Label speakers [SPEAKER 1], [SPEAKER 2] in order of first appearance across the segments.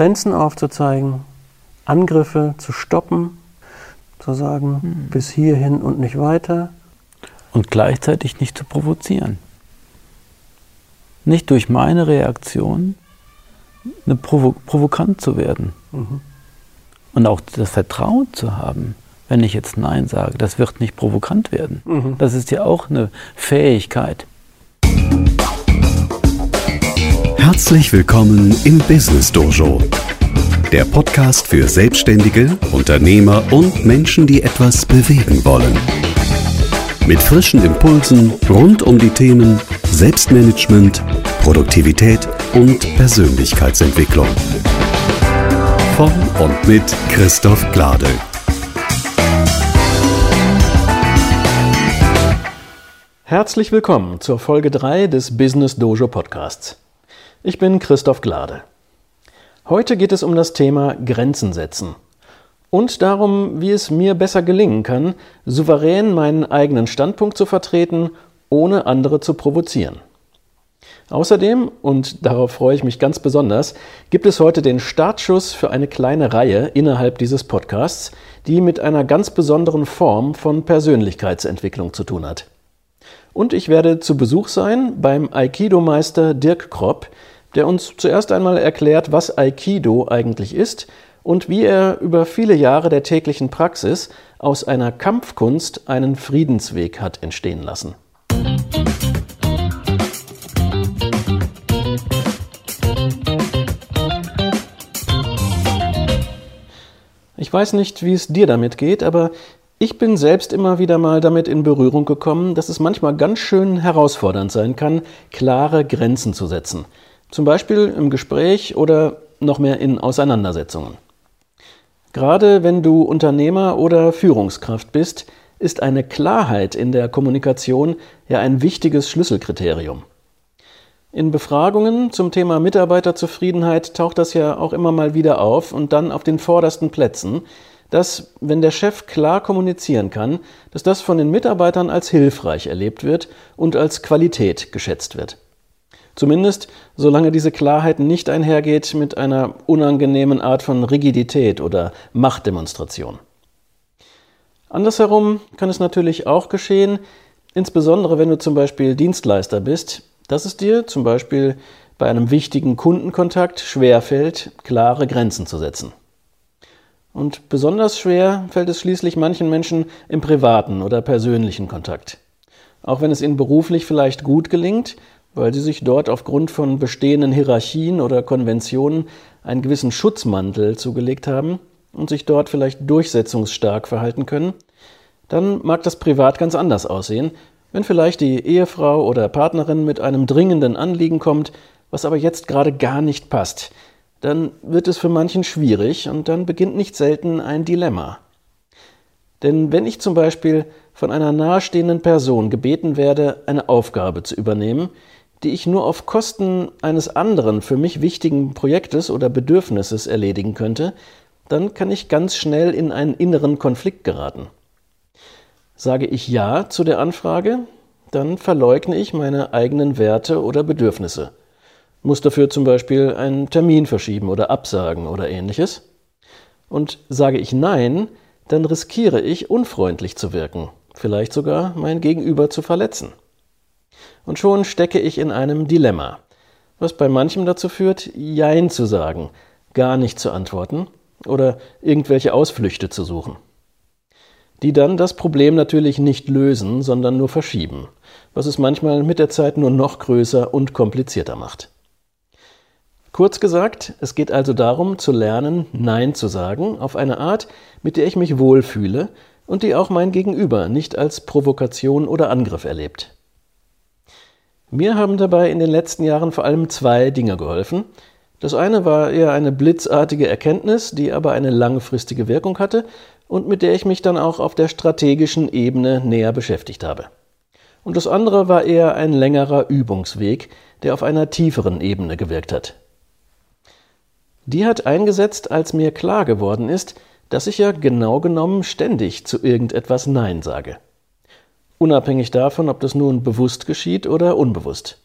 [SPEAKER 1] Grenzen aufzuzeigen, Angriffe zu stoppen, zu sagen, mhm. bis hierhin und nicht weiter.
[SPEAKER 2] Und gleichzeitig nicht zu provozieren. Nicht durch meine Reaktion eine Provo provokant zu werden. Mhm. Und auch das Vertrauen zu haben, wenn ich jetzt Nein sage, das wird nicht provokant werden. Mhm. Das ist ja auch eine Fähigkeit.
[SPEAKER 3] Herzlich willkommen im Business Dojo, der Podcast für Selbstständige, Unternehmer und Menschen, die etwas bewegen wollen. Mit frischen Impulsen rund um die Themen Selbstmanagement, Produktivität und Persönlichkeitsentwicklung. Von und mit Christoph Glade.
[SPEAKER 1] Herzlich willkommen zur Folge 3 des Business Dojo Podcasts. Ich bin Christoph Glade. Heute geht es um das Thema Grenzen setzen und darum, wie es mir besser gelingen kann, souverän meinen eigenen Standpunkt zu vertreten, ohne andere zu provozieren. Außerdem, und darauf freue ich mich ganz besonders, gibt es heute den Startschuss für eine kleine Reihe innerhalb dieses Podcasts, die mit einer ganz besonderen Form von Persönlichkeitsentwicklung zu tun hat. Und ich werde zu Besuch sein beim Aikido-Meister Dirk Kropp, der uns zuerst einmal erklärt, was Aikido eigentlich ist und wie er über viele Jahre der täglichen Praxis aus einer Kampfkunst einen Friedensweg hat entstehen lassen. Ich weiß nicht, wie es dir damit geht, aber ich bin selbst immer wieder mal damit in Berührung gekommen, dass es manchmal ganz schön herausfordernd sein kann, klare Grenzen zu setzen. Zum Beispiel im Gespräch oder noch mehr in Auseinandersetzungen. Gerade wenn du Unternehmer oder Führungskraft bist, ist eine Klarheit in der Kommunikation ja ein wichtiges Schlüsselkriterium. In Befragungen zum Thema Mitarbeiterzufriedenheit taucht das ja auch immer mal wieder auf und dann auf den vordersten Plätzen, dass, wenn der Chef klar kommunizieren kann, dass das von den Mitarbeitern als hilfreich erlebt wird und als Qualität geschätzt wird. Zumindest solange diese Klarheit nicht einhergeht mit einer unangenehmen Art von Rigidität oder Machtdemonstration. Andersherum kann es natürlich auch geschehen, insbesondere wenn du zum Beispiel Dienstleister bist, dass es dir zum Beispiel bei einem wichtigen Kundenkontakt schwerfällt, klare Grenzen zu setzen. Und besonders schwer fällt es schließlich manchen Menschen im privaten oder persönlichen Kontakt. Auch wenn es ihnen beruflich vielleicht gut gelingt, weil sie sich dort aufgrund von bestehenden Hierarchien oder Konventionen einen gewissen Schutzmantel zugelegt haben und sich dort vielleicht durchsetzungsstark verhalten können, dann mag das privat ganz anders aussehen, wenn vielleicht die Ehefrau oder Partnerin mit einem dringenden Anliegen kommt, was aber jetzt gerade gar nicht passt, dann wird es für manchen schwierig und dann beginnt nicht selten ein Dilemma. Denn wenn ich zum Beispiel von einer nahestehenden Person gebeten werde, eine Aufgabe zu übernehmen, die ich nur auf Kosten eines anderen für mich wichtigen Projektes oder Bedürfnisses erledigen könnte, dann kann ich ganz schnell in einen inneren Konflikt geraten. Sage ich Ja zu der Anfrage, dann verleugne ich meine eigenen Werte oder Bedürfnisse, muss dafür zum Beispiel einen Termin verschieben oder absagen oder ähnliches. Und sage ich Nein, dann riskiere ich unfreundlich zu wirken, vielleicht sogar mein Gegenüber zu verletzen und schon stecke ich in einem Dilemma, was bei manchem dazu führt, Jein zu sagen, gar nicht zu antworten oder irgendwelche Ausflüchte zu suchen. Die dann das Problem natürlich nicht lösen, sondern nur verschieben, was es manchmal mit der Zeit nur noch größer und komplizierter macht. Kurz gesagt, es geht also darum zu lernen, Nein zu sagen auf eine Art, mit der ich mich wohlfühle und die auch mein Gegenüber nicht als Provokation oder Angriff erlebt. Mir haben dabei in den letzten Jahren vor allem zwei Dinge geholfen. Das eine war eher eine blitzartige Erkenntnis, die aber eine langfristige Wirkung hatte und mit der ich mich dann auch auf der strategischen Ebene näher beschäftigt habe. Und das andere war eher ein längerer Übungsweg, der auf einer tieferen Ebene gewirkt hat. Die hat eingesetzt, als mir klar geworden ist, dass ich ja genau genommen ständig zu irgendetwas Nein sage unabhängig davon, ob das nun bewusst geschieht oder unbewusst.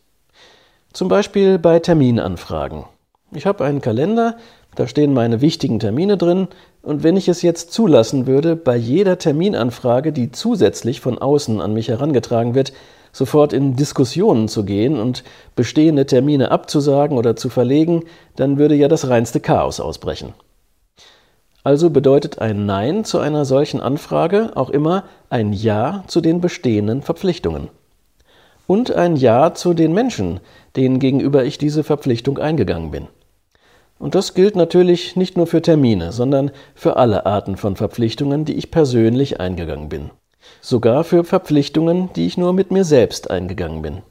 [SPEAKER 1] Zum Beispiel bei Terminanfragen. Ich habe einen Kalender, Da stehen meine wichtigen Termine drin, und wenn ich es jetzt zulassen würde, bei jeder Terminanfrage, die zusätzlich von außen an mich herangetragen wird, sofort in Diskussionen zu gehen und bestehende Termine abzusagen oder zu verlegen, dann würde ja das reinste Chaos ausbrechen. Also bedeutet ein Nein zu einer solchen Anfrage auch immer ein Ja zu den bestehenden Verpflichtungen. Und ein Ja zu den Menschen, denen gegenüber ich diese Verpflichtung eingegangen bin. Und das gilt natürlich nicht nur für Termine, sondern für alle Arten von Verpflichtungen, die ich persönlich eingegangen bin sogar für Verpflichtungen, die ich nur mit mir selbst eingegangen bin.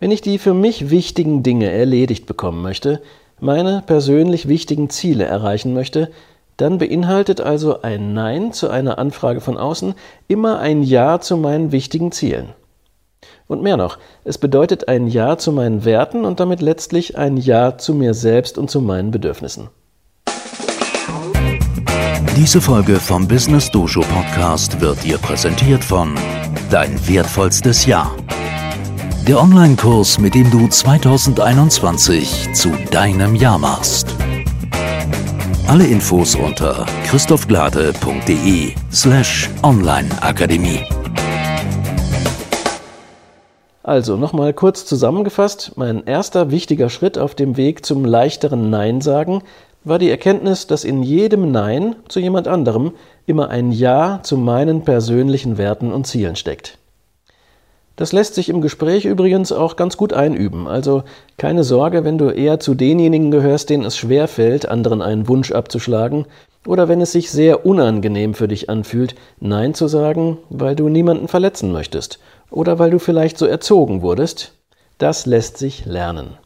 [SPEAKER 1] Wenn ich die für mich wichtigen Dinge erledigt bekommen möchte, meine persönlich wichtigen Ziele erreichen möchte, dann beinhaltet also ein Nein zu einer Anfrage von außen immer ein Ja zu meinen wichtigen Zielen. Und mehr noch, es bedeutet ein Ja zu meinen Werten und damit letztlich ein Ja zu mir selbst und zu meinen Bedürfnissen.
[SPEAKER 3] Diese Folge vom Business Dojo Podcast wird dir präsentiert von Dein wertvollstes Jahr. Der Online-Kurs, mit dem du 2021 zu deinem Jahr machst. Alle Infos unter christophglade.de slash onlineakademie.
[SPEAKER 1] Also nochmal kurz zusammengefasst, mein erster wichtiger Schritt auf dem Weg zum leichteren Nein sagen war die Erkenntnis, dass in jedem Nein zu jemand anderem immer ein Ja zu meinen persönlichen Werten und Zielen steckt. Das lässt sich im Gespräch übrigens auch ganz gut einüben, also keine Sorge, wenn du eher zu denjenigen gehörst, denen es schwer fällt, anderen einen Wunsch abzuschlagen, oder wenn es sich sehr unangenehm für dich anfühlt, Nein zu sagen, weil du niemanden verletzen möchtest, oder weil du vielleicht so erzogen wurdest, das lässt sich lernen.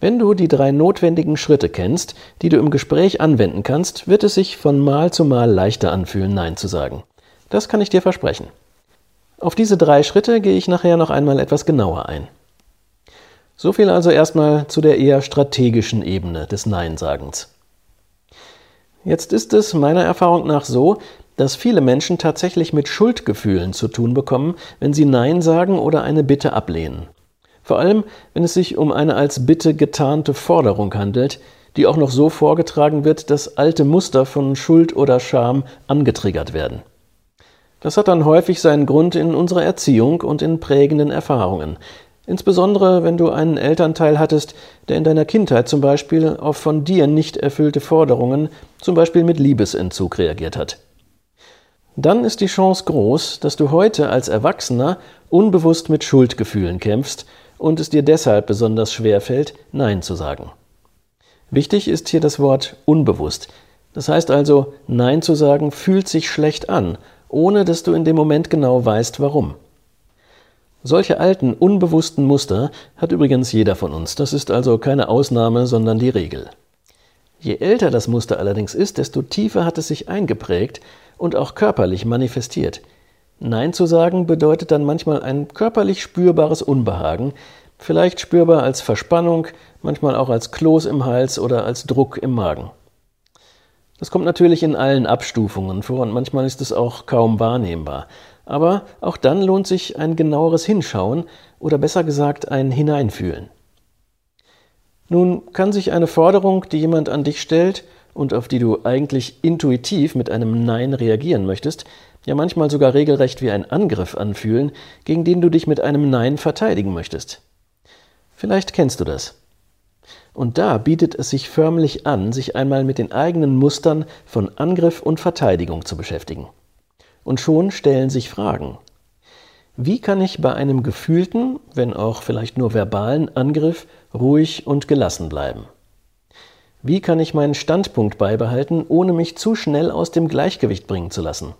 [SPEAKER 1] Wenn du die drei notwendigen Schritte kennst, die du im Gespräch anwenden kannst, wird es sich von Mal zu Mal leichter anfühlen, Nein zu sagen. Das kann ich dir versprechen. Auf diese drei Schritte gehe ich nachher noch einmal etwas genauer ein. So viel also erstmal zu der eher strategischen Ebene des Nein-Sagens. Jetzt ist es meiner Erfahrung nach so, dass viele Menschen tatsächlich mit Schuldgefühlen zu tun bekommen, wenn sie Nein sagen oder eine Bitte ablehnen. Vor allem, wenn es sich um eine als Bitte getarnte Forderung handelt, die auch noch so vorgetragen wird, dass alte Muster von Schuld oder Scham angetriggert werden. Das hat dann häufig seinen Grund in unserer Erziehung und in prägenden Erfahrungen. Insbesondere wenn du einen Elternteil hattest, der in deiner Kindheit zum Beispiel auf von dir nicht erfüllte Forderungen, zum Beispiel mit Liebesentzug reagiert hat. Dann ist die Chance groß, dass du heute als Erwachsener unbewusst mit Schuldgefühlen kämpfst und es dir deshalb besonders schwer fällt, Nein zu sagen. Wichtig ist hier das Wort unbewusst. Das heißt also, Nein zu sagen fühlt sich schlecht an, ohne dass du in dem Moment genau weißt, warum. Solche alten, unbewussten Muster hat übrigens jeder von uns. Das ist also keine Ausnahme, sondern die Regel. Je älter das Muster allerdings ist, desto tiefer hat es sich eingeprägt und auch körperlich manifestiert. Nein zu sagen bedeutet dann manchmal ein körperlich spürbares Unbehagen, vielleicht spürbar als Verspannung, manchmal auch als Kloß im Hals oder als Druck im Magen. Das kommt natürlich in allen Abstufungen vor und manchmal ist es auch kaum wahrnehmbar. Aber auch dann lohnt sich ein genaueres Hinschauen oder besser gesagt ein Hineinfühlen. Nun kann sich eine Forderung, die jemand an dich stellt und auf die du eigentlich intuitiv mit einem Nein reagieren möchtest, ja manchmal sogar regelrecht wie ein Angriff anfühlen, gegen den du dich mit einem Nein verteidigen möchtest. Vielleicht kennst du das. Und da bietet es sich förmlich an, sich einmal mit den eigenen Mustern von Angriff und Verteidigung zu beschäftigen. Und schon stellen sich Fragen. Wie kann ich bei einem gefühlten, wenn auch vielleicht nur verbalen Angriff ruhig und gelassen bleiben? Wie kann ich meinen Standpunkt beibehalten, ohne mich zu schnell aus dem Gleichgewicht bringen zu lassen?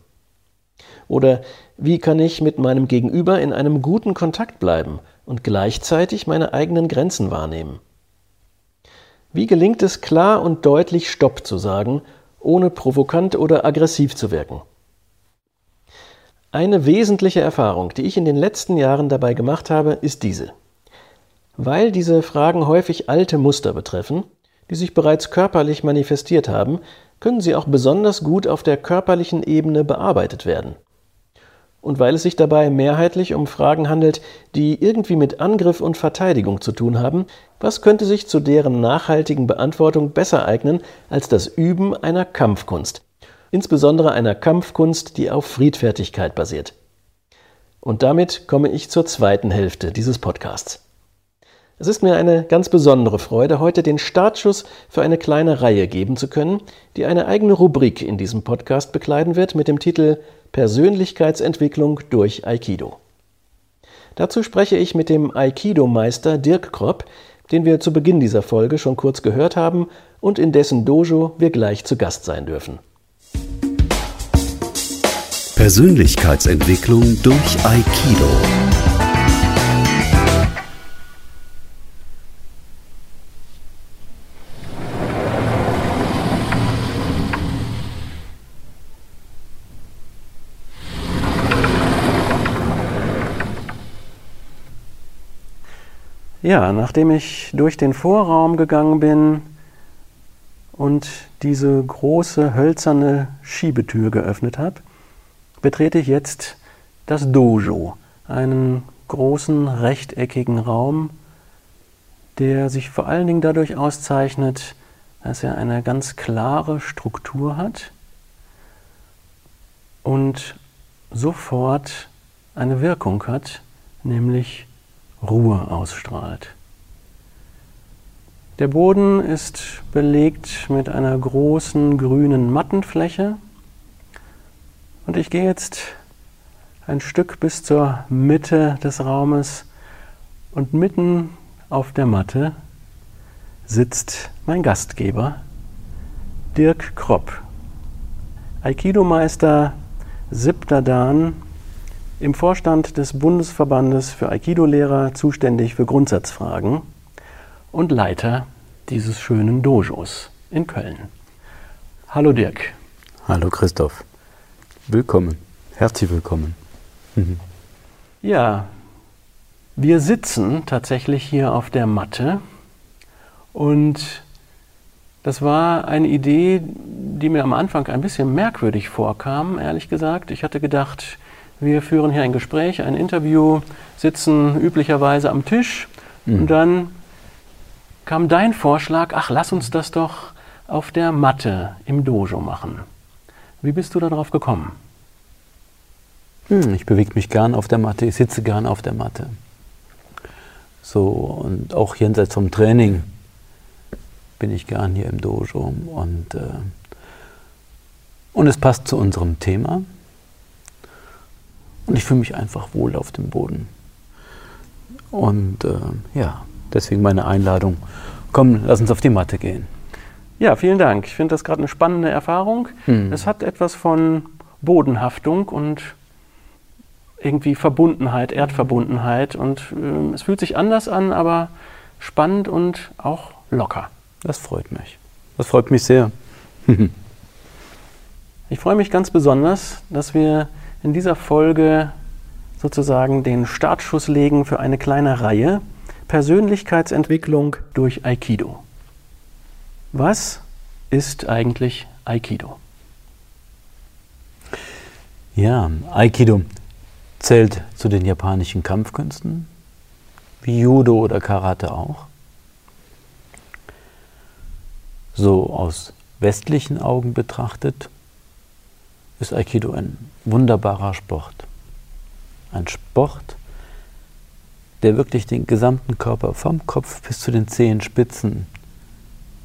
[SPEAKER 1] Oder wie kann ich mit meinem Gegenüber in einem guten Kontakt bleiben und gleichzeitig meine eigenen Grenzen wahrnehmen? Wie gelingt es klar und deutlich Stopp zu sagen, ohne provokant oder aggressiv zu wirken? Eine wesentliche Erfahrung, die ich in den letzten Jahren dabei gemacht habe, ist diese. Weil diese Fragen häufig alte Muster betreffen, die sich bereits körperlich manifestiert haben, können sie auch besonders gut auf der körperlichen Ebene bearbeitet werden und weil es sich dabei mehrheitlich um Fragen handelt, die irgendwie mit Angriff und Verteidigung zu tun haben, Was könnte sich zu deren nachhaltigen Beantwortung besser eignen als das Üben einer Kampfkunst? Insbesondere einer Kampfkunst, die auf Friedfertigkeit basiert. Und damit komme ich zur zweiten Hälfte dieses Podcasts. Es ist mir eine ganz besondere Freude, heute den Startschuss für eine kleine Reihe geben zu können, die eine eigene Rubrik in diesem Podcast bekleiden wird mit dem Titel Persönlichkeitsentwicklung durch Aikido. Dazu spreche ich mit dem Aikido-Meister Dirk Kropp, den wir zu Beginn dieser Folge schon kurz gehört haben und in dessen Dojo wir gleich zu Gast sein dürfen.
[SPEAKER 3] Persönlichkeitsentwicklung durch Aikido.
[SPEAKER 1] Ja, nachdem ich durch den Vorraum gegangen bin und diese große hölzerne Schiebetür geöffnet habe, betrete ich jetzt das Dojo, einen großen rechteckigen Raum, der sich vor allen Dingen dadurch auszeichnet, dass er eine ganz klare Struktur hat und sofort eine Wirkung hat, nämlich Ruhe ausstrahlt. Der Boden ist belegt mit einer großen grünen Mattenfläche. Und ich gehe jetzt ein Stück bis zur Mitte des Raumes. Und mitten auf der Matte sitzt mein Gastgeber Dirk Kropp, Aikido-Meister siebter Dan im Vorstand des Bundesverbandes für Aikido-Lehrer zuständig für Grundsatzfragen und Leiter dieses schönen Dojos in Köln. Hallo Dirk.
[SPEAKER 2] Hallo Christoph. Willkommen. Herzlich willkommen.
[SPEAKER 1] Mhm. Ja, wir sitzen tatsächlich hier auf der Matte und das war eine Idee, die mir am Anfang ein bisschen merkwürdig vorkam, ehrlich gesagt. Ich hatte gedacht, wir führen hier ein Gespräch, ein Interview, sitzen üblicherweise am Tisch mhm. und dann kam dein Vorschlag, ach, lass uns das doch auf der Matte im Dojo machen. Wie bist du darauf gekommen?
[SPEAKER 2] Hm, ich bewege mich gern auf der Matte, ich sitze gern auf der Matte. So, und auch jenseits vom Training bin ich gern hier im Dojo. Und, äh, und es passt zu unserem Thema. Und ich fühle mich einfach wohl auf dem Boden. Und äh, ja, deswegen meine Einladung. Komm, lass uns auf die Matte gehen.
[SPEAKER 1] Ja, vielen Dank. Ich finde das gerade eine spannende Erfahrung. Hm. Es hat etwas von Bodenhaftung und irgendwie Verbundenheit, Erdverbundenheit. Und äh, es fühlt sich anders an, aber spannend und auch locker.
[SPEAKER 2] Das freut mich. Das freut mich sehr.
[SPEAKER 1] ich freue mich ganz besonders, dass wir in dieser Folge sozusagen den Startschuss legen für eine kleine Reihe Persönlichkeitsentwicklung durch Aikido. Was ist eigentlich Aikido?
[SPEAKER 2] Ja, Aikido zählt zu den japanischen Kampfkünsten, wie Judo oder Karate auch. So aus westlichen Augen betrachtet ist Aikido ein wunderbarer Sport. Ein Sport, der wirklich den gesamten Körper vom Kopf bis zu den Zehenspitzen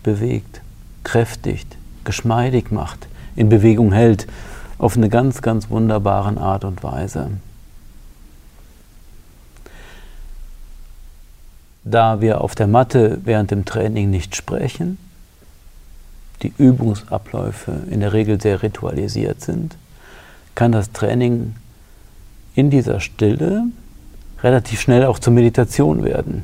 [SPEAKER 2] bewegt, kräftigt, geschmeidig macht, in Bewegung hält, auf eine ganz, ganz wunderbare Art und Weise. Da wir auf der Matte während dem Training nicht sprechen, die Übungsabläufe in der Regel sehr ritualisiert sind, kann das Training in dieser Stille relativ schnell auch zur Meditation werden.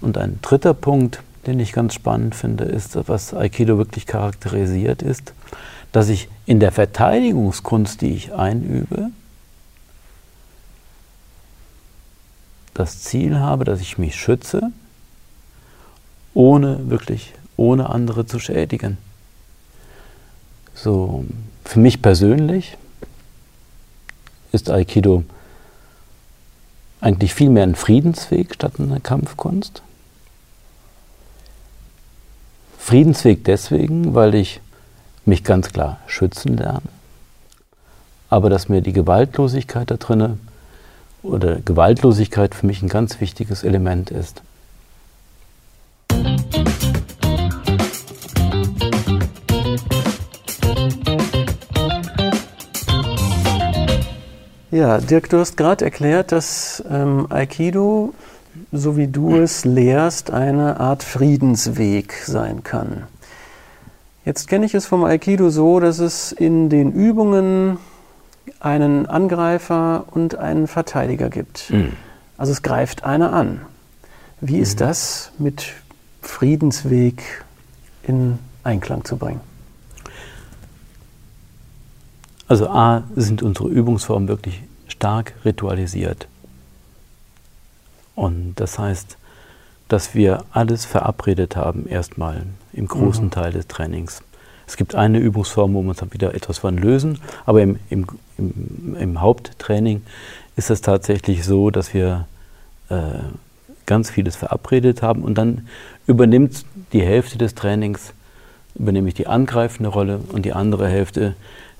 [SPEAKER 2] Und ein dritter Punkt, den ich ganz spannend finde, ist, was Aikido wirklich charakterisiert, ist, dass ich in der Verteidigungskunst, die ich einübe, das Ziel habe, dass ich mich schütze, ohne wirklich, ohne andere zu schädigen. So, für mich persönlich ist Aikido eigentlich vielmehr ein Friedensweg statt eine Kampfkunst. Friedensweg deswegen, weil ich mich ganz klar schützen lerne, aber dass mir die Gewaltlosigkeit da drinne oder Gewaltlosigkeit für mich ein ganz wichtiges Element ist.
[SPEAKER 1] Ja, Dirk, du hast gerade erklärt, dass ähm, Aikido, so wie du es lehrst, eine Art Friedensweg sein kann. Jetzt kenne ich es vom Aikido so, dass es in den Übungen einen Angreifer und einen Verteidiger gibt. Mhm. Also es greift einer an. Wie ist mhm. das mit Friedensweg in Einklang zu bringen?
[SPEAKER 2] Also A sind unsere Übungsformen wirklich stark ritualisiert. Und das heißt, dass wir alles verabredet haben, erstmal im großen mhm. Teil des Trainings. Es gibt eine Übungsform, wo wir uns dann wieder etwas von lösen, aber im, im, im, im Haupttraining ist es tatsächlich so, dass wir äh, ganz vieles verabredet haben und dann übernimmt die Hälfte des Trainings, übernehme ich die angreifende Rolle und die andere Hälfte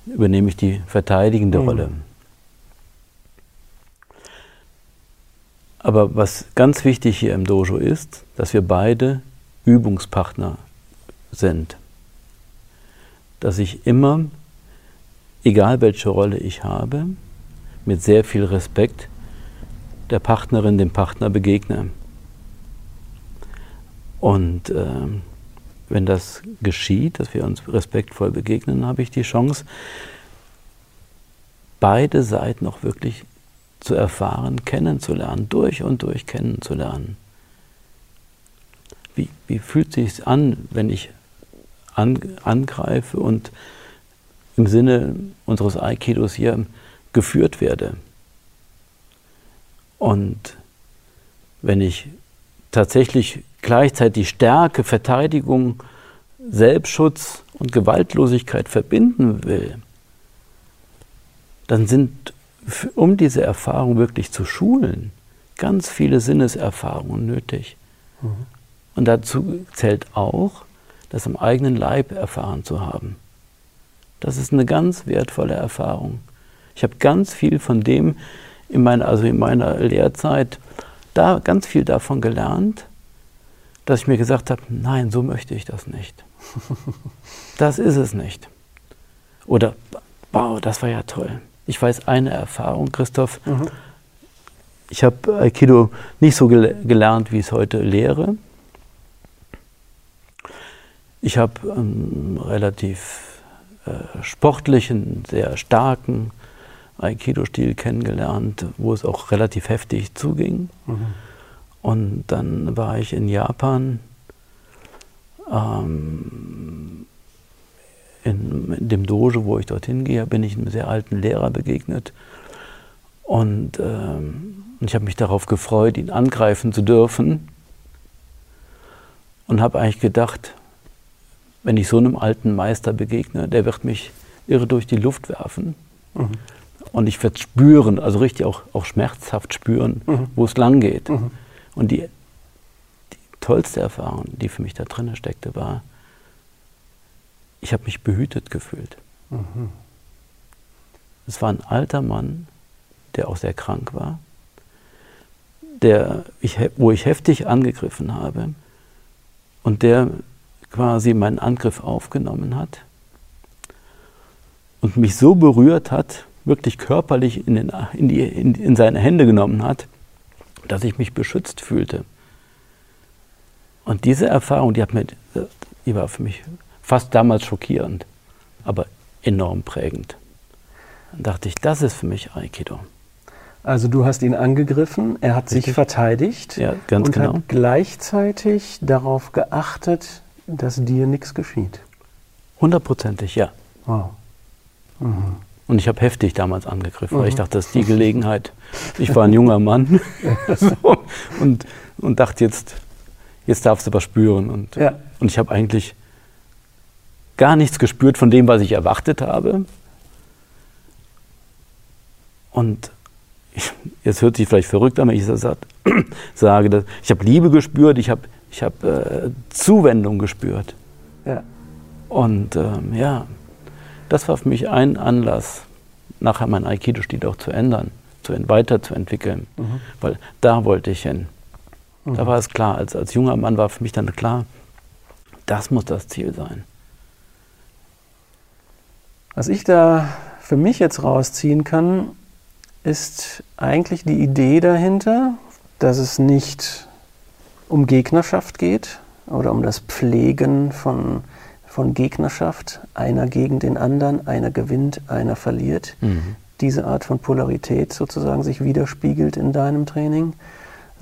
[SPEAKER 2] übernehme ich die verteidigende mhm. Rolle. Aber was ganz wichtig hier im Dojo ist, dass wir beide Übungspartner sind. Dass ich immer, egal welche Rolle ich habe, mit sehr viel Respekt der Partnerin, dem Partner begegne. Und äh, wenn das geschieht, dass wir uns respektvoll begegnen, habe ich die Chance, beide Seiten auch wirklich zu erfahren, kennenzulernen, durch und durch kennenzulernen. Wie, wie fühlt sich an, wenn ich an, angreife und im Sinne unseres Aikidos hier geführt werde? Und wenn ich tatsächlich gleichzeitig Stärke, Verteidigung, Selbstschutz und Gewaltlosigkeit verbinden will, dann sind, um diese Erfahrung wirklich zu schulen, ganz viele Sinneserfahrungen nötig. Mhm. Und dazu zählt auch, das am eigenen Leib erfahren zu haben. Das ist eine ganz wertvolle Erfahrung. Ich habe ganz viel von dem in meiner, also in meiner Lehrzeit da ganz viel davon gelernt dass ich mir gesagt habe, nein, so möchte ich das nicht. Das ist es nicht. Oder, wow, das war ja toll. Ich weiß eine Erfahrung, Christoph. Mhm. Ich habe Aikido nicht so gel gelernt, wie ich es heute lehre. Ich habe einen relativ äh, sportlichen, sehr starken Aikido-Stil kennengelernt, wo es auch relativ heftig zuging. Mhm. Und dann war ich in Japan ähm, in, dem Dojo, wo ich dorthin gehe, bin ich einem sehr alten Lehrer begegnet. Und ähm, ich habe mich darauf gefreut, ihn angreifen zu dürfen. Und habe eigentlich gedacht, wenn ich so einem alten Meister begegne, der wird mich irre durch die Luft werfen. Mhm. Und ich werde spüren, also richtig auch, auch schmerzhaft spüren, mhm. wo es lang geht. Mhm. Und die, die tollste Erfahrung, die für mich da drin steckte, war, ich habe mich behütet gefühlt. Mhm. Es war ein alter Mann, der auch sehr krank war, der ich, wo ich heftig angegriffen habe und der quasi meinen Angriff aufgenommen hat und mich so berührt hat, wirklich körperlich in, den, in, die, in, in seine Hände genommen hat, dass ich mich beschützt fühlte. Und diese Erfahrung, die, hat mir, die war für mich fast damals schockierend, aber enorm prägend. Dann dachte ich, das ist für mich Aikido.
[SPEAKER 1] Also du hast ihn angegriffen, er hat sich verteidigt
[SPEAKER 2] ja, und
[SPEAKER 1] genau. hat gleichzeitig darauf geachtet, dass dir nichts geschieht.
[SPEAKER 2] Hundertprozentig, ja. Wow. Mhm. Und ich habe heftig damals angegriffen, mhm. weil ich mhm. dachte, das ist die Gelegenheit. Ich war ein junger Mann so, und, und dachte, jetzt, jetzt darfst du was spüren. Und, ja. und ich habe eigentlich gar nichts gespürt von dem, was ich erwartet habe. Und ich, jetzt hört sich vielleicht verrückt an, wenn ich das sage, dass ich habe Liebe gespürt, ich habe ich hab, äh, Zuwendung gespürt.
[SPEAKER 1] Ja.
[SPEAKER 2] Und ähm, ja, das war für mich ein Anlass, nachher mein Aikido-Stil auch zu ändern, zu, weiterzuentwickeln, mhm. weil da wollte ich hin. Mhm. Da war es klar, als, als junger Mann war für mich dann klar, das muss das Ziel sein.
[SPEAKER 1] Was ich da für mich jetzt rausziehen kann, ist eigentlich die Idee dahinter, dass es nicht um Gegnerschaft geht oder um das Pflegen von, von Gegnerschaft, einer gegen den anderen, einer gewinnt, einer verliert. Mhm. Diese Art von Polarität sozusagen sich widerspiegelt in deinem Training,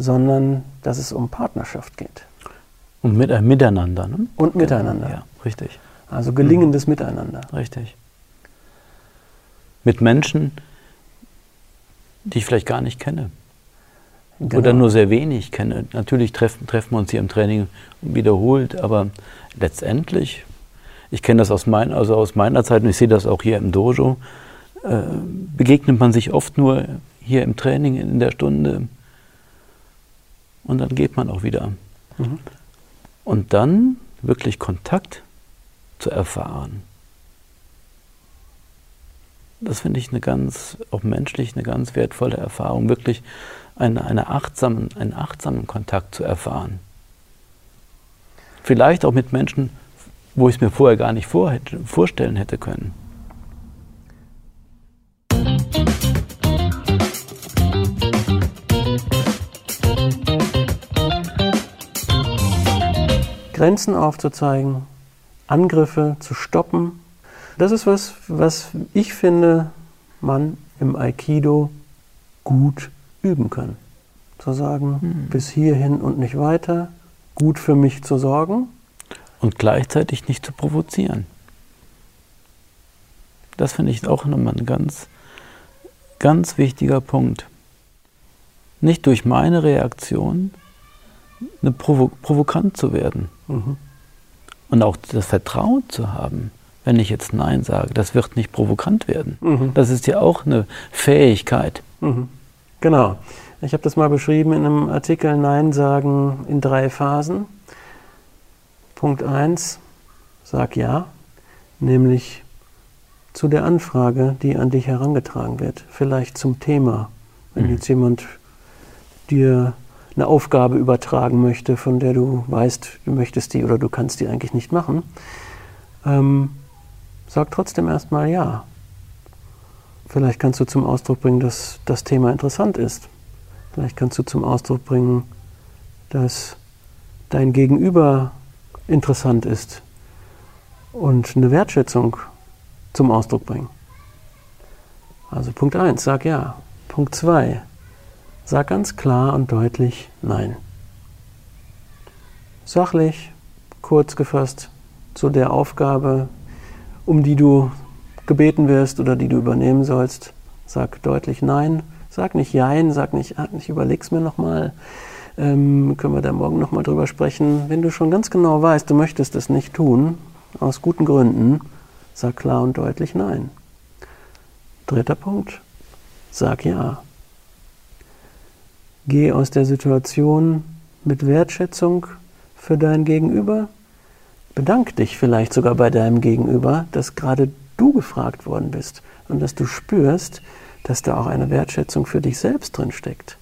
[SPEAKER 1] sondern dass es um Partnerschaft geht.
[SPEAKER 2] Und mit, äh, miteinander. Ne?
[SPEAKER 1] Und miteinander.
[SPEAKER 2] Ja, richtig.
[SPEAKER 1] Also gelingendes mhm. Miteinander.
[SPEAKER 2] Richtig. Mit Menschen, die ich vielleicht gar nicht kenne. Genau. Oder nur sehr wenig kenne. Natürlich treffen, treffen wir uns hier im Training wiederholt, aber letztendlich, ich kenne das aus, mein, also aus meiner Zeit und ich sehe das auch hier im Dojo, äh, begegnet man sich oft nur hier im Training in der Stunde und dann geht man auch wieder. Mhm. Und dann wirklich Kontakt zu erfahren. Das finde ich eine ganz, auch menschlich, eine ganz wertvolle Erfahrung, wirklich eine, eine achtsamen, einen achtsamen Kontakt zu erfahren. Vielleicht auch mit Menschen, wo ich es mir vorher gar nicht vor, vorstellen hätte können.
[SPEAKER 1] Grenzen aufzuzeigen, Angriffe zu stoppen. Das ist was, was ich finde, man im Aikido gut üben kann. Zu sagen, hm. bis hierhin und nicht weiter, gut für mich zu sorgen.
[SPEAKER 2] Und gleichzeitig nicht zu provozieren. Das finde ich auch nochmal ein ganz, ganz wichtiger Punkt. Nicht durch meine Reaktion eine Provo provokant zu werden. Mhm. Und auch das Vertrauen zu haben, wenn ich jetzt Nein sage, das wird nicht provokant werden. Mhm. Das ist ja auch eine Fähigkeit.
[SPEAKER 1] Mhm. Genau. Ich habe das mal beschrieben in einem Artikel Nein sagen in drei Phasen. Punkt 1, sag ja, nämlich zu der Anfrage, die an dich herangetragen wird, vielleicht zum Thema. Wenn mhm. jetzt jemand dir eine Aufgabe übertragen möchte, von der du weißt, du möchtest die oder du kannst die eigentlich nicht machen, ähm, sag trotzdem erstmal ja. Vielleicht kannst du zum Ausdruck bringen, dass das Thema interessant ist. Vielleicht kannst du zum Ausdruck bringen, dass dein Gegenüber interessant ist und eine Wertschätzung zum Ausdruck bringen. Also Punkt 1, sag ja. Punkt 2, Sag ganz klar und deutlich Nein. Sachlich, kurz gefasst, zu der Aufgabe, um die du gebeten wirst oder die du übernehmen sollst, sag deutlich Nein. Sag nicht Jein, sag nicht, ich überleg's mir nochmal. Ähm, können wir da morgen nochmal drüber sprechen. Wenn du schon ganz genau weißt, du möchtest es nicht tun, aus guten Gründen, sag klar und deutlich Nein. Dritter Punkt, sag Ja. Geh aus der Situation mit Wertschätzung für dein Gegenüber. Bedank dich vielleicht sogar bei deinem Gegenüber, dass gerade du gefragt worden bist und dass du spürst, dass da auch eine Wertschätzung für dich selbst drin steckt.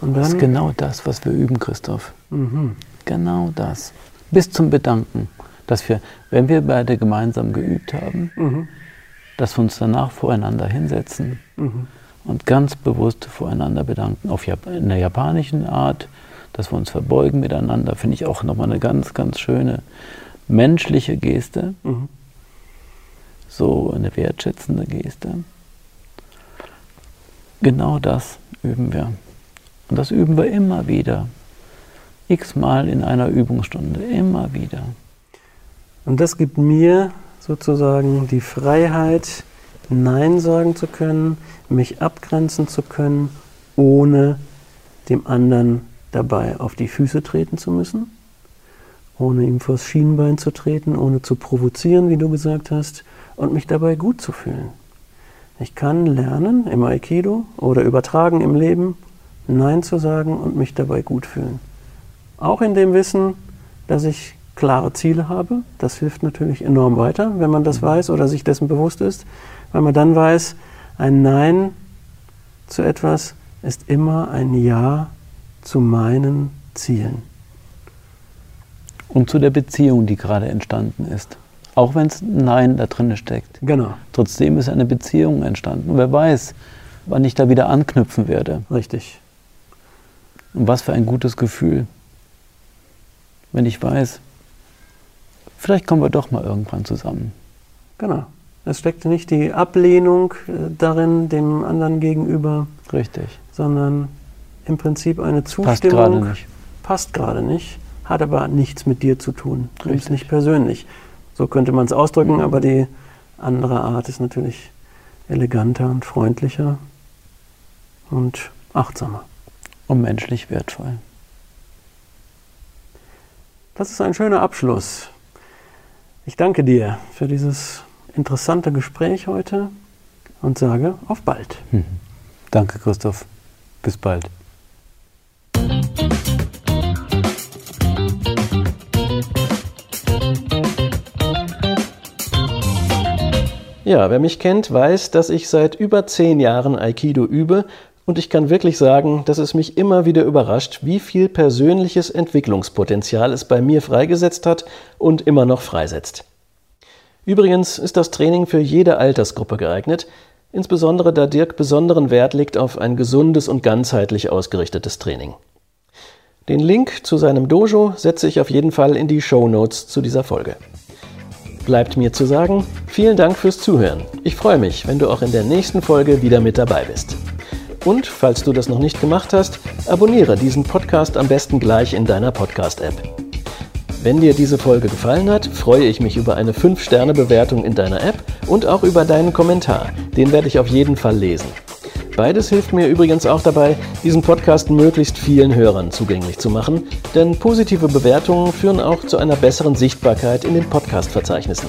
[SPEAKER 2] Und dann, das ist genau das, was wir üben, Christoph. Mhm. Genau das. Bis zum Bedanken. Dass wir, wenn wir beide gemeinsam geübt haben, mhm. dass wir uns danach voreinander hinsetzen mhm und ganz bewusst voreinander bedanken. Auf Jap in der japanischen Art, dass wir uns verbeugen miteinander, finde ich auch nochmal eine ganz, ganz schöne menschliche Geste. Mhm. So eine wertschätzende Geste. Genau das üben wir. Und das üben wir immer wieder. X-mal in einer Übungsstunde, immer wieder.
[SPEAKER 1] Und das gibt mir sozusagen die Freiheit, Nein sagen zu können, mich abgrenzen zu können, ohne dem anderen dabei auf die Füße treten zu müssen, ohne ihm vors Schienbein zu treten, ohne zu provozieren, wie du gesagt hast, und mich dabei gut zu fühlen. Ich kann lernen im Aikido oder übertragen im Leben, Nein zu sagen und mich dabei gut fühlen. Auch in dem Wissen, dass ich klare Ziele habe. Das hilft natürlich enorm weiter, wenn man das weiß oder sich dessen bewusst ist, weil man dann weiß, ein Nein zu etwas ist immer ein Ja zu meinen Zielen.
[SPEAKER 2] Und zu der Beziehung, die gerade entstanden ist. Auch wenn es Nein da drin steckt.
[SPEAKER 1] Genau.
[SPEAKER 2] Trotzdem ist eine Beziehung entstanden. Und wer weiß, wann ich da wieder anknüpfen werde.
[SPEAKER 1] Richtig.
[SPEAKER 2] Und was für ein gutes Gefühl. Wenn ich weiß, vielleicht kommen wir doch mal irgendwann zusammen.
[SPEAKER 1] Genau. Es steckt nicht die Ablehnung äh, darin, dem anderen gegenüber.
[SPEAKER 2] Richtig.
[SPEAKER 1] Sondern im Prinzip eine Zustimmung.
[SPEAKER 2] Passt gerade nicht.
[SPEAKER 1] Passt gerade nicht, hat aber nichts mit dir zu tun. Du bist nicht persönlich. So könnte man es ausdrücken, mhm. aber die andere Art ist natürlich eleganter und freundlicher und achtsamer.
[SPEAKER 2] Und menschlich wertvoll.
[SPEAKER 1] Das ist ein schöner Abschluss. Ich danke dir für dieses interessante Gespräch heute und sage auf bald. Mhm.
[SPEAKER 2] Danke, Christoph. Bis bald.
[SPEAKER 1] Ja, wer mich kennt, weiß, dass ich seit über zehn Jahren Aikido übe und ich kann wirklich sagen, dass es mich immer wieder überrascht, wie viel persönliches Entwicklungspotenzial es bei mir freigesetzt hat und immer noch freisetzt. Übrigens ist das Training für jede Altersgruppe geeignet, insbesondere da Dirk besonderen Wert legt auf ein gesundes und ganzheitlich ausgerichtetes Training. Den Link zu seinem Dojo setze ich auf jeden Fall in die Show Notes zu dieser Folge. Bleibt mir zu sagen, vielen Dank fürs Zuhören. Ich freue mich, wenn du auch in der nächsten Folge wieder mit dabei bist. Und falls du das noch nicht gemacht hast, abonniere diesen Podcast am besten gleich in deiner Podcast-App. Wenn dir diese Folge gefallen hat, freue ich mich über eine 5-Sterne-Bewertung in deiner App und auch über deinen Kommentar. Den werde ich auf jeden Fall lesen. Beides hilft mir übrigens auch dabei, diesen Podcast möglichst vielen Hörern zugänglich zu machen, denn positive Bewertungen führen auch zu einer besseren Sichtbarkeit in den Podcast-Verzeichnissen.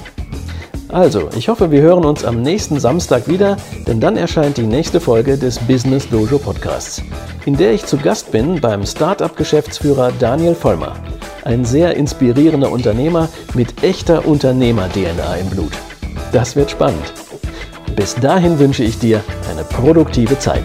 [SPEAKER 1] Also, ich hoffe, wir hören uns am nächsten Samstag wieder, denn dann erscheint die nächste Folge des Business Dojo Podcasts, in der ich zu Gast bin beim Startup-Geschäftsführer Daniel Vollmer, ein sehr inspirierender Unternehmer mit echter Unternehmer-DNA im Blut. Das wird spannend. Bis dahin wünsche ich dir eine produktive Zeit.